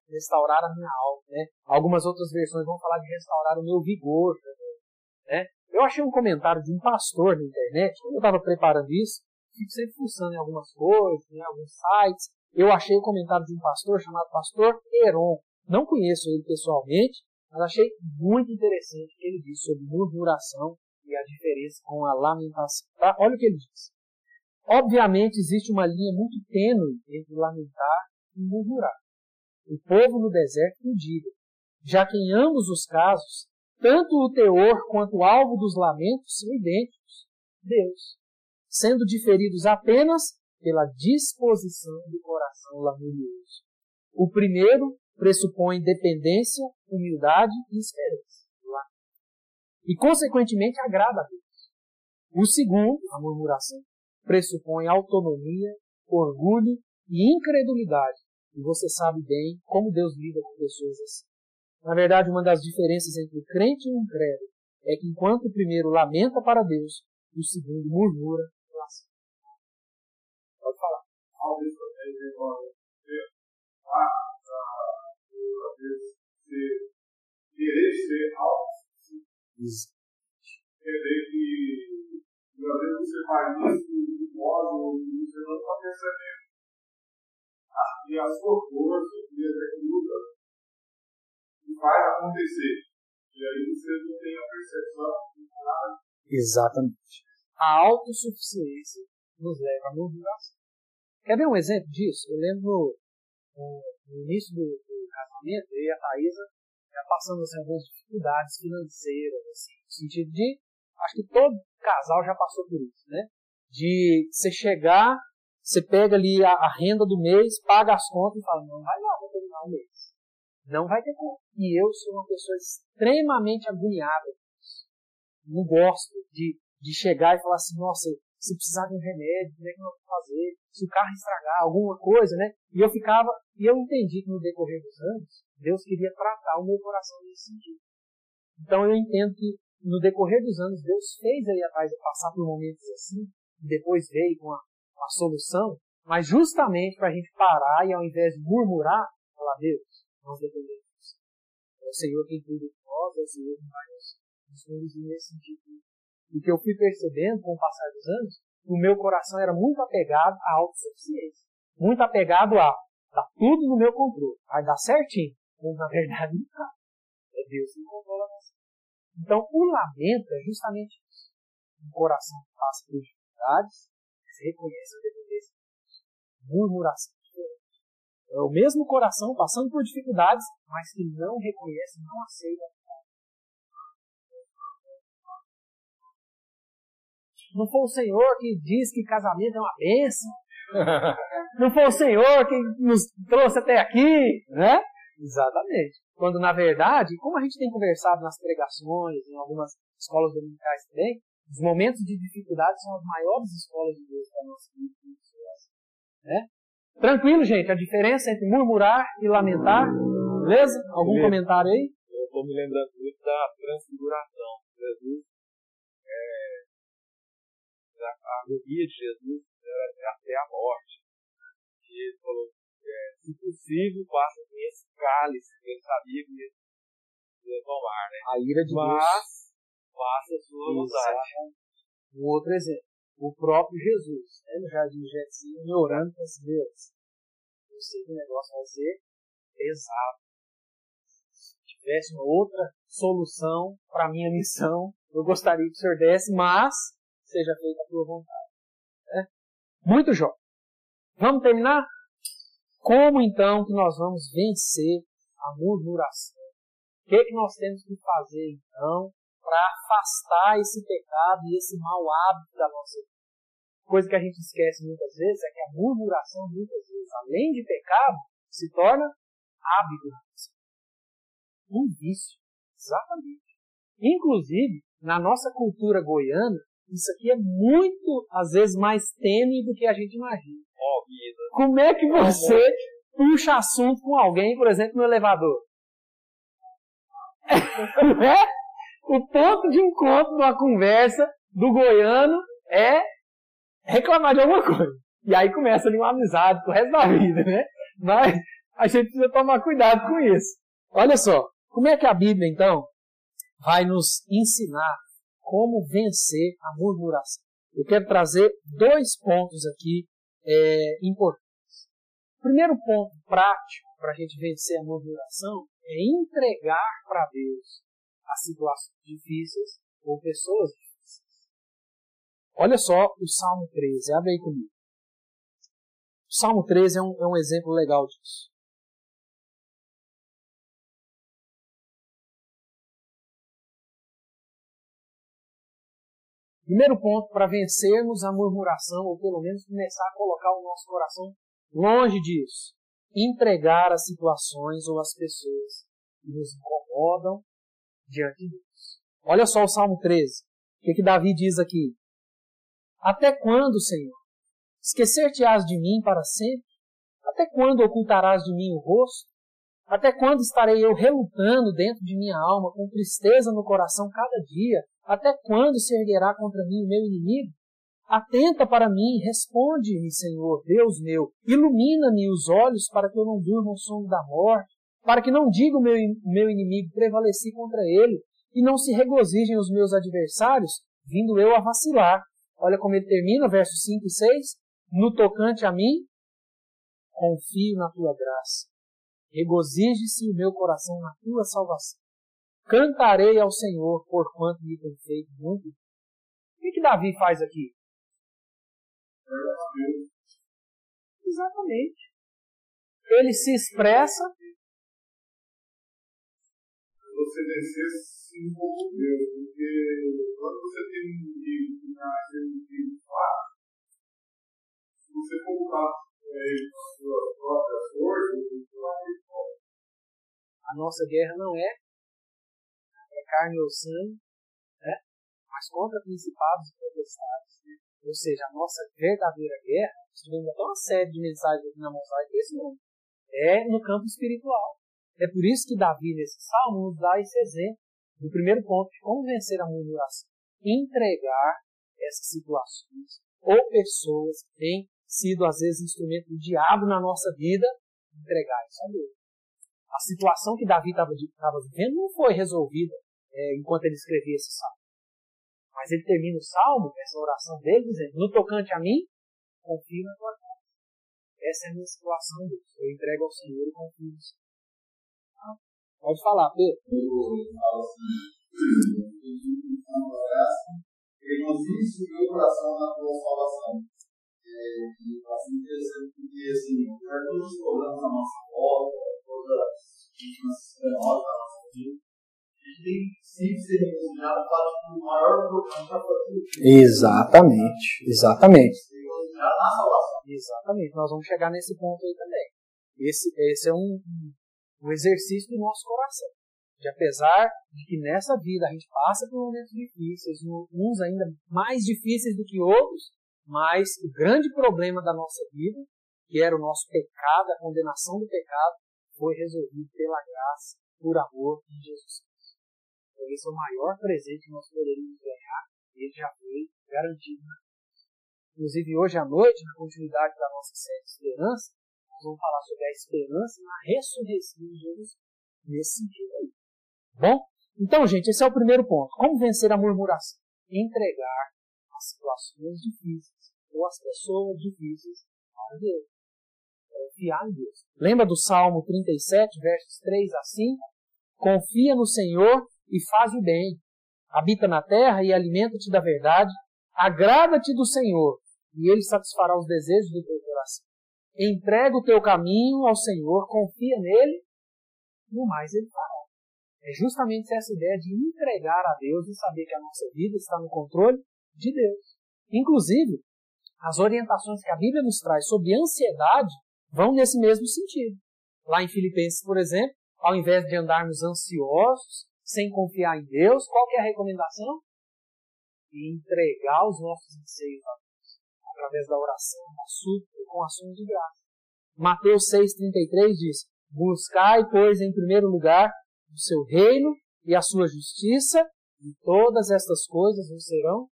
restaurar a minha alma, né? Algumas outras versões vão falar de restaurar o meu vigor, né? Eu achei um comentário de um pastor na internet, quando eu estava preparando isso, fico sempre fuçando em algumas coisas, em alguns sites, eu achei o comentário de um pastor chamado Pastor Heron. Não conheço ele pessoalmente, mas achei muito interessante o que ele disse sobre murmuração e a diferença com a lamentação. Tá? Olha o que ele diz. Obviamente existe uma linha muito tênue entre lamentar e murmurar. O povo no deserto o diga, já que em ambos os casos, tanto o teor quanto o alvo dos lamentos são idênticos, Deus, sendo diferidos apenas pela disposição do coração lamurioso. O primeiro pressupõe dependência, humildade e esperança. E, consequentemente, agrada a Deus. O segundo, a murmuração, pressupõe autonomia, orgulho e incredulidade. E você sabe bem como Deus lida com pessoas assim. Na verdade, uma das diferenças entre o crente e o incrédulo é que enquanto o primeiro lamenta para Deus, o segundo murmura blasfema. Pode falar. Querer ser algo. Querer que às vezes você faz isso de modo que você não está percebendo. E a sua força, que executa, e faz acontecer. E aí você não tem a percepção de nada. Exatamente. A autossuficiência nos leva à murmuração. Quer ver um exemplo disso? Eu lembro no, no início do, do, casamento, eu e a Thaisa já passando assim, algumas dificuldades financeiras, assim, no sentido de, acho que todo casal já passou por isso, né? De você chegar, você pega ali a, a renda do mês, paga as contas e fala, não vai lá para terminar o mês. Não vai ter como. E eu sou uma pessoa extremamente agoniada. Não gosto de, de chegar e falar assim, nossa, se precisar de um remédio, como é que eu vou fazer? Se o carro estragar, alguma coisa, né? E eu ficava, e eu entendi que no decorrer dos anos, Deus queria tratar o meu coração nesse sentido. Então eu entendo que no decorrer dos anos, Deus fez aí a Thaisa passar por momentos assim, e depois veio com a, a solução, mas justamente para a gente parar e ao invés de murmurar, falar, Deus, nós dependemos. É o Senhor quem cuida de nós, é o Senhor que vai nos, conduzir nesse sentido. E que eu fui percebendo com o passar dos anos, o meu coração era muito apegado à autossuficiência. Muito apegado a tá tudo no meu controle, vai dar certinho. Mas na verdade não está. É Deus que controla você. Então, o lamento é justamente isso. Um coração que passa por dificuldades, se reconhece a dependência de Deus. Murmuração. É o mesmo coração passando por dificuldades, mas que não reconhece, não aceita Não foi o Senhor que diz que casamento é uma bênção. Não foi o Senhor que nos trouxe até aqui, né? Exatamente. Quando, na verdade, como a gente tem conversado nas pregações, em algumas escolas dominicais também, os momentos de dificuldade são as maiores escolas de Deus para a nossa vida. Né? Tranquilo, gente? A diferença entre murmurar e lamentar. Beleza? Algum beleza. comentário aí? Eu estou me lembrando muito da transfiguração. Jesus, é, a agonia de Jesus era até a morte. E ele falou, é, se possível, passa esse cálice, que ele sabia que ia tomar, né? A ira de Mas, Deus. Faça a sua vontade. Um outro exemplo. O próprio Jesus, né, no jardim de orando para as Deus. Eu sei que o negócio vai ser pesado. Se tivesse uma outra solução para a minha missão, eu gostaria que o Senhor desse, mas seja feita a tua vontade. É. Muito jovem. Vamos terminar? Como então que nós vamos vencer a murmuração? O que, é que nós temos que fazer então para afastar esse pecado e esse mau hábito da nossa vida? Coisa que a gente esquece muitas vezes é que a murmuração, muitas vezes, além de pecado, se torna hábito. Um vício. Exatamente. Inclusive, na nossa cultura goiana, isso aqui é muito, às vezes, mais tênue do que a gente imagina. Como é que você puxa assunto com alguém, por exemplo, no elevador? <laughs> é? O ponto de encontro de uma conversa do goiano é reclamar de alguma coisa. E aí começa ali uma amizade pro resto da vida, né? Mas a gente precisa tomar cuidado com isso. Olha só, como é que a Bíblia, então, vai nos ensinar como vencer a murmuração? Eu quero trazer dois pontos aqui é, importantes. O primeiro ponto prático para a gente vencer a murmuração é entregar para Deus as situações difíceis ou pessoas difíceis. Olha só o Salmo 13, abre aí comigo. O Salmo 13 é um, é um exemplo legal disso. Primeiro ponto para vencermos a murmuração, ou pelo menos começar a colocar o nosso coração longe disso. Entregar as situações ou as pessoas que nos incomodam diante de Deus. Olha só o Salmo 13. O que, que Davi diz aqui? Até quando, Senhor? Esquecer-te-ás de mim para sempre? Até quando ocultarás de mim o rosto? Até quando estarei eu relutando dentro de minha alma, com tristeza no coração cada dia? Até quando se erguerá contra mim o meu inimigo? Atenta para mim, responde-me, Senhor, Deus meu. Ilumina-me os olhos para que eu não durma o sono da morte, para que não diga o meu, meu inimigo, prevaleci contra ele, e não se regozijem os meus adversários, vindo eu a vacilar. Olha como ele termina, versos 5 e 6. No tocante a mim, confio na tua graça. Regozije-se o meu coração na tua salvação. Cantarei ao Senhor, porquanto me tem feito muito. O que, que Davi faz aqui? Exatamente. Ele se expressa. Você descer como Deus, porque quando você tem está sendo inimigo fácil, se você colocar ele com as suas próprias forças, você vai A nossa guerra não é, é carne ou sangue, né? mas contra principados e potestades. Né? Ou seja, a nossa verdadeira guerra, estudando até uma série de mensagens aqui na mensagem, é esse nome. É no campo espiritual. É por isso que Davi, nesse salmo, nos dá esse exemplo do primeiro ponto de como vencer a murmuração. Entregar essas situações ou pessoas que têm sido, às vezes, instrumento do diabo na nossa vida, entregar isso a Deus. A situação que Davi estava vivendo não foi resolvida é, enquanto ele escrevia esse salmo. Mas ele termina o salmo, essa oração dele, dizendo: No tocante a mim, confio na tua casa. Essa é a minha situação, Deus. Eu entrego ao Senhor e confio no Senhor. Pode falar, Pedro. Eu falo assim: Regozijo o meu coração na tua salvação. É, e assim interessante porque, assim, para todos os problemas da nossa volta, todas as vítimas sistemáticas da nossa vida, tem sempre ser regocijado para o maior importante da Exatamente, exatamente. na salvação. Exatamente, nós vamos chegar nesse ponto aí também. Esse, esse é um, um exercício do nosso coração. De apesar de que nessa vida a gente passa por momentos difíceis, uns ainda mais difíceis do que outros, mas o grande problema da nossa vida, que era o nosso pecado, a condenação do pecado, foi resolvido pela graça, por amor de Jesus então, esse é o maior presente que nós poderíamos ganhar e ele já foi garantido na Inclusive, hoje à noite, na continuidade da nossa série de esperança, nós vamos falar sobre a esperança na ressurreição de Jesus nesse sentido aí. Bom? Então, gente, esse é o primeiro ponto. Como vencer a murmuração? Entregar as situações difíceis ou as pessoas difíceis a Deus. Confiar em Deus. Lembra do Salmo 37, versos 3 a 5? Confia no Senhor e faz o bem. Habita na terra e alimenta-te da verdade. Agrada-te do Senhor e ele satisfará os desejos do teu. Entrega o teu caminho ao Senhor, confia nele, no mais ele fará. É justamente essa ideia de entregar a Deus e saber que a nossa vida está no controle de Deus. Inclusive, as orientações que a Bíblia nos traz sobre ansiedade vão nesse mesmo sentido. Lá em Filipenses, por exemplo, ao invés de andarmos ansiosos, sem confiar em Deus, qual é a recomendação? Entregar os nossos anseios a através da oração, da súplica, com ações de graça. Mateus 6,33 diz: Buscai, pois, em primeiro lugar o seu reino e a sua justiça, e todas estas coisas vos serão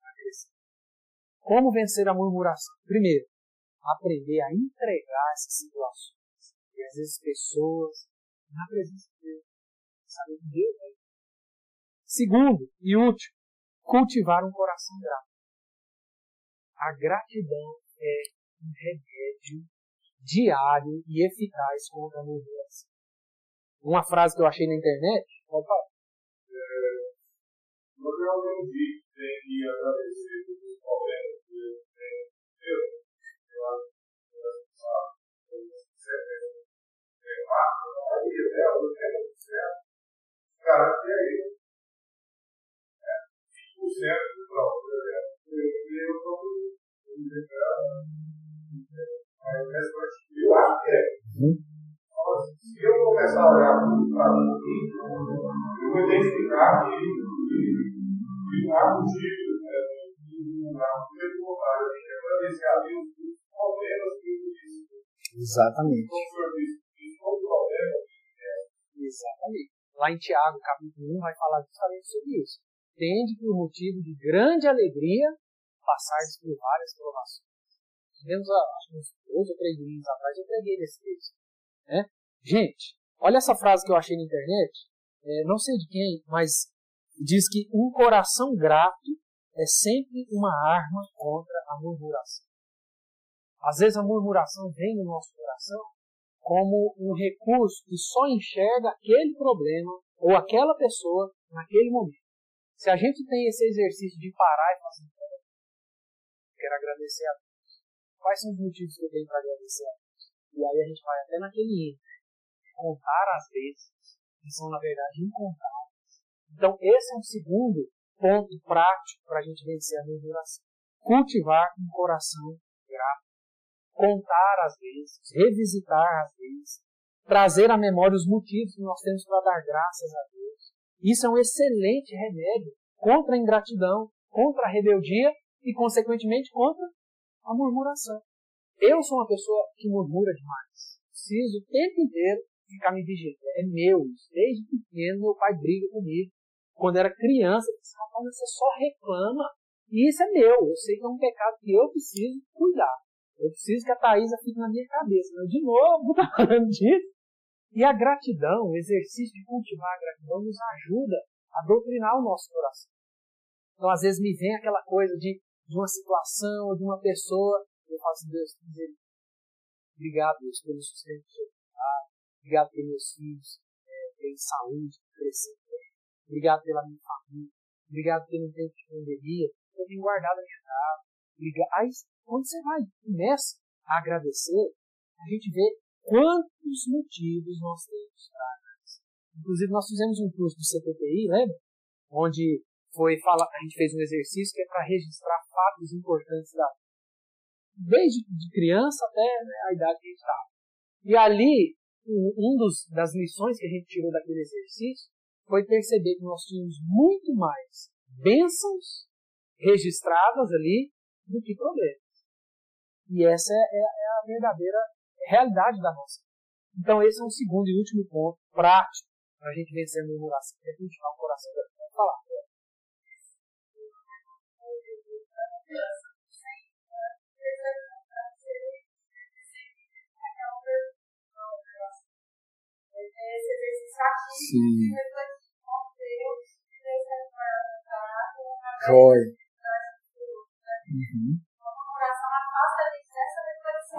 acrescentadas. Como vencer a murmuração? Primeiro, aprender a entregar essas situações e às vezes pessoas na presença de Deus saber de Deus. Né? Segundo e último, cultivar um coração grato. A gratidão é um remédio diário e eficaz contra a murmuração. Uma frase que eu achei na internet, pode falar. É, alguém diz que agradecer pelos problemas que eu é cara que ele. 5% do próprio Eu estou eu acho que é. Se eu começar a olhar para mim, eu vou identificar que o ato de Exatamente. Então, o senhor disse que todo problema lá em Tiago, capítulo 1, vai falar justamente sobre isso. Tende por motivo de grande alegria passar por várias provações. Tivemos, uns dois ou três domingos atrás, eu preguei nesse texto. Né? Gente, olha essa frase que eu achei na internet, é, não sei de quem, mas diz que um coração grato é sempre uma arma contra a murmuração. Às vezes a murmuração vem no nosso coração como um recurso que só enxerga aquele problema ou aquela pessoa naquele momento. Se a gente tem esse exercício de parar e falar assim, quero agradecer a Deus. Quais são os motivos que eu tenho para agradecer a Deus? E aí a gente vai até naquele índice, contar as vezes, que são na verdade incontáveis. Então esse é um segundo ponto prático para a gente vencer a murmuração. Cultivar um coração grato contar às vezes, revisitar às vezes, trazer à memória os motivos que nós temos para dar graças a Deus. Isso é um excelente remédio contra a ingratidão, contra a rebeldia e, consequentemente, contra a murmuração. Eu sou uma pessoa que murmura demais. Preciso o tempo inteiro ficar me vigiando. É meu. Desde pequeno, meu pai briga comigo. Quando era criança, eu disse, rapaz, você só reclama. E isso é meu. Eu sei que é um pecado que eu preciso cuidar. Eu preciso que a Thaisa fique na minha cabeça. Né? De novo, <laughs> falando disso. E a gratidão, o exercício de cultivar a gratidão, nos ajuda a doutrinar o nosso coração. Então, às vezes, me vem aquela coisa de, de uma situação, de uma pessoa, eu faço Deus, dizer, obrigado, Deus, pelo sustento seu trabalho, obrigado pelos meus filhos, é, pela saúde, crescendo, obrigado pela minha família, obrigado pelo tempo de pandemia, eu tenho guardado a minha casa, Aí, quando você vai começa a agradecer, a gente vê quantos motivos nós temos para agradecer. Inclusive, nós fizemos um curso do CPPI, lembra? Onde foi falar, a gente fez um exercício que é para registrar fatos importantes da desde de criança até né, a idade que a gente estava. E ali, um dos, das lições que a gente tirou daquele exercício foi perceber que nós tínhamos muito mais bênçãos registradas ali do que problemas. E essa é, é, é a verdadeira realidade da nossa vida. Então, esse é um segundo e último ponto prático para a gente vencer a murmuração, é cultivar o coração da Vamos falar. Sim. Joia. Uhum.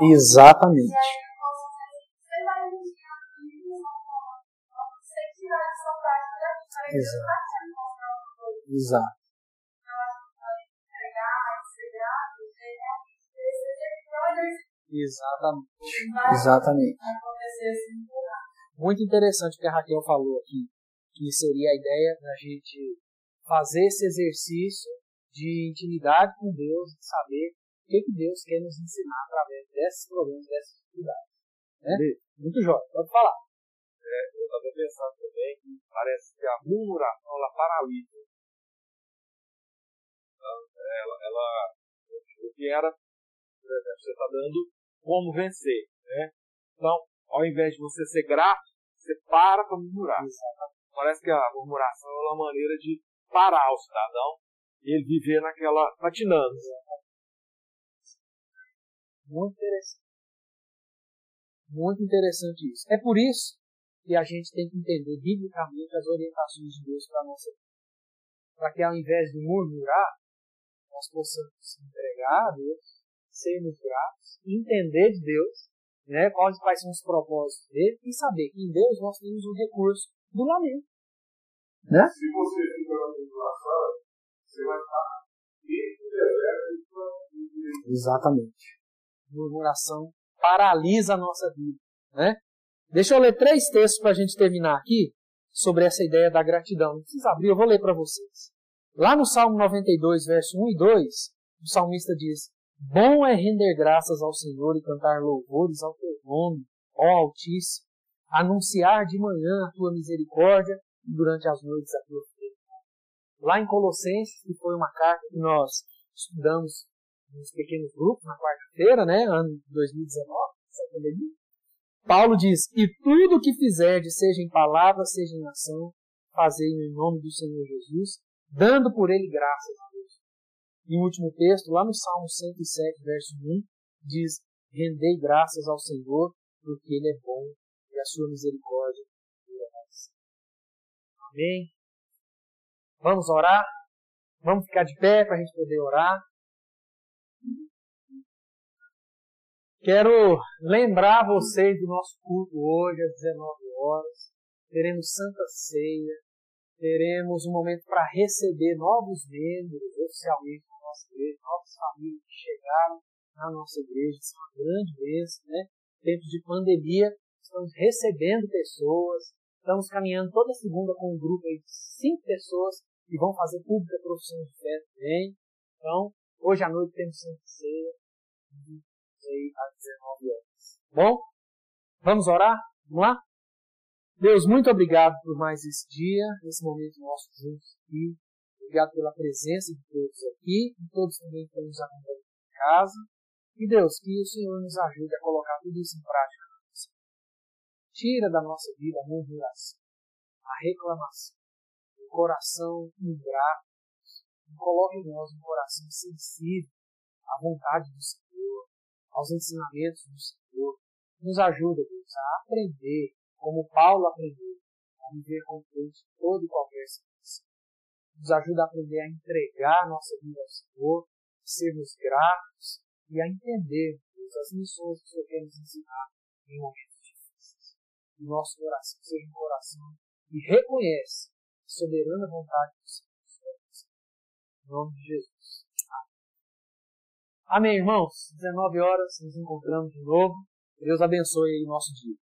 Exatamente. Exato. Exato. Exatamente. Exatamente. Muito interessante o que a Raquel falou aqui, que seria a ideia da gente fazer esse exercício de intimidade com Deus, de saber o que, que Deus quer nos ensinar através desses problemas, dessas dificuldades. Né? Muito jóia, pode falar. É, eu estava pensando também que parece que a murmuração ela paralisa. Então, ela, ela, o que era, por exemplo, você está dando como vencer. Né? Então, ao invés de você ser grato, você para para murmurar. Parece que a murmuração é uma maneira de parar o cidadão ele viver naquela patinando. Muito interessante. Muito interessante isso. É por isso que a gente tem que entender biblicamente as orientações de Deus para a nossa vida. Para que ao invés de murmurar, nós possamos entregar a Deus, sermos gratos, entender de Deus, né, quais, quais são os propósitos dele e saber que em Deus nós temos o recurso do lamento. Né? Se você fica na murmuração, você vai estar dentro do deserto. Exatamente. Murmuração paralisa a nossa vida. Né? Deixa eu ler três textos para a gente terminar aqui sobre essa ideia da gratidão. Não precisa abrir, eu vou ler para vocês. Lá no Salmo 92, verso 1 e 2, o salmista diz: Bom é render graças ao Senhor e cantar louvores ao teu nome, ó Altíssimo, anunciar de manhã a tua misericórdia e durante as noites a tua lá em Colossenses, que foi uma carta que nós estudamos nos pequenos grupos na quarta-feira, né, ano 2019, Paulo diz: E tudo o que fizerdes, seja em palavra, seja em ação, fazei em nome do Senhor Jesus, dando por ele graças a Deus. E o último texto, lá no Salmo 107, verso 1, diz: Rendei graças ao Senhor, porque Ele é bom e a sua misericórdia dura Amém? Vamos orar? Vamos ficar de pé para a gente poder orar? Quero lembrar vocês do nosso culto hoje às 19 horas. Teremos Santa Ceia. Teremos um momento para receber novos membros oficialmente da nossa igreja, novas famílias que chegaram na nossa igreja. Isso é uma grande bênção, né? Tempos de pandemia, estamos recebendo pessoas. Estamos caminhando toda segunda com um grupo de cinco pessoas que vão fazer pública profissão de fé também. Então, hoje à noite temos Santa Ceia às 19 horas. Bom, vamos orar? Vamos lá? Deus, muito obrigado por mais esse dia, esse momento nosso juntos aqui. Obrigado pela presença de todos aqui e todos também que nos acompanhando em casa. E Deus, que o Senhor nos ajude a colocar tudo isso em prática. Tira da nossa vida a murmuração, a reclamação, o coração ingrato. Coloque em nós um coração sensível à vontade do Senhor aos ensinamentos do Senhor. Nos ajuda, Deus, a aprender, como Paulo aprendeu, a viver contente em toda e qualquer situação. Nos ajuda a aprender a entregar nossa vida ao Senhor, a sermos gratos e a entender, Deus, as missões que o Senhor quer nos ensinar em momentos difíceis. O nosso coração seja um coração que reconhece a soberana vontade do Senhor. Em nome de Jesus. Amém, irmãos? 19 horas, nos encontramos de novo. Deus abençoe o nosso dia.